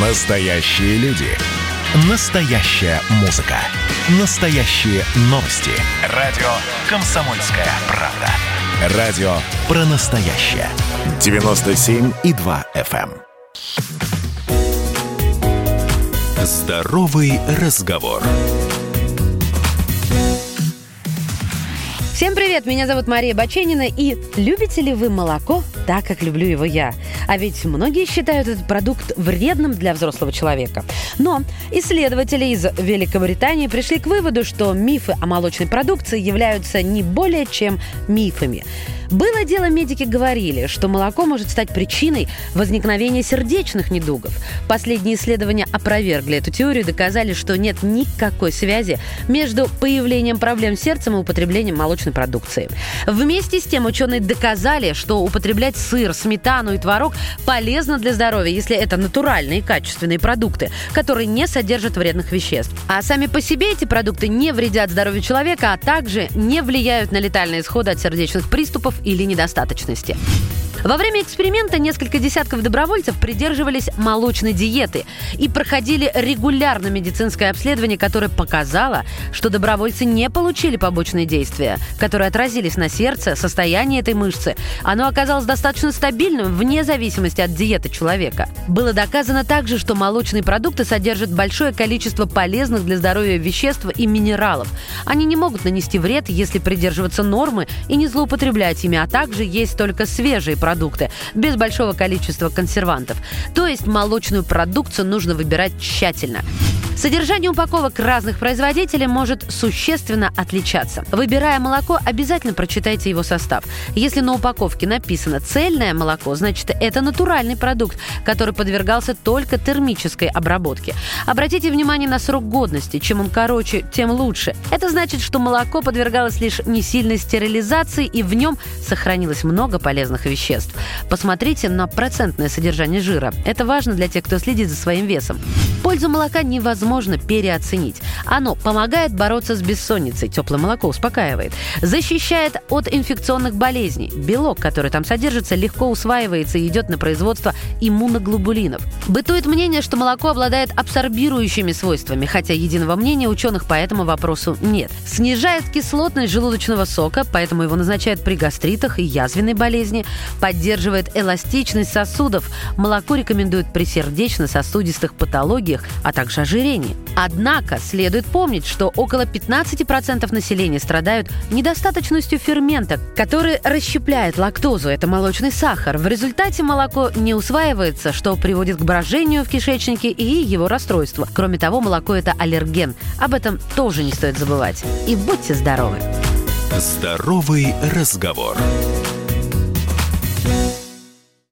Настоящие люди. Настоящая музыка. Настоящие новости. Радио «Комсомольская правда». Радио про настоящее. 97,2 FM. эм. Здоровый разговор. Всем привет, меня зовут Мария Баченина, и любите ли вы молоко так, как люблю его я? А ведь многие считают этот продукт вредным для взрослого человека. Но исследователи из Великобритании пришли к выводу, что мифы о молочной продукции являются не более чем мифами. Было дело, медики говорили, что молоко может стать причиной возникновения сердечных недугов. Последние исследования опровергли эту теорию доказали, что нет никакой связи между появлением проблем с сердцем и употреблением молочной продукции. Вместе с тем ученые доказали, что употреблять сыр, сметану и творог полезно для здоровья, если это натуральные качественные продукты, которые не содержат вредных веществ. А сами по себе эти продукты не вредят здоровью человека, а также не влияют на летальные исходы от сердечных приступов или недостаточности. Во время эксперимента несколько десятков добровольцев придерживались молочной диеты и проходили регулярно медицинское обследование, которое показало, что добровольцы не получили побочные действия, которые отразились на сердце, состоянии этой мышцы. Оно оказалось достаточно стабильным вне зависимости от диеты человека. Было доказано также, что молочные продукты содержат большое количество полезных для здоровья веществ и минералов. Они не могут нанести вред, если придерживаться нормы и не злоупотреблять ими, а также есть только свежие продукты продукты, без большого количества консервантов. То есть молочную продукцию нужно выбирать тщательно. Содержание упаковок разных производителей может существенно отличаться. Выбирая молоко, обязательно прочитайте его состав. Если на упаковке написано «цельное молоко», значит, это натуральный продукт, который подвергался только термической обработке. Обратите внимание на срок годности. Чем он короче, тем лучше. Это значит, что молоко подвергалось лишь не сильной стерилизации, и в нем сохранилось много полезных веществ. Посмотрите на процентное содержание жира. Это важно для тех, кто следит за своим весом. Пользу молока невозможно переоценить. Оно помогает бороться с бессонницей, теплое молоко успокаивает, защищает от инфекционных болезней. Белок, который там содержится, легко усваивается и идет на производство иммуноглобулинов. Бытует мнение, что молоко обладает абсорбирующими свойствами, хотя единого мнения ученых по этому вопросу нет. Снижает кислотность желудочного сока, поэтому его назначают при гастритах и язвенной болезни. Поддерживает эластичность сосудов. Молоко рекомендуют при сердечно-сосудистых патологиях, а также ожирении. Однако следует помнить, что около 15% населения страдают недостаточностью фермента, который расщепляет лактозу, это молочный сахар. В результате молоко не усваивается, что приводит к брожению в кишечнике и его расстройству. Кроме того, молоко – это аллерген. Об этом тоже не стоит забывать. И будьте здоровы! Здоровый разговор.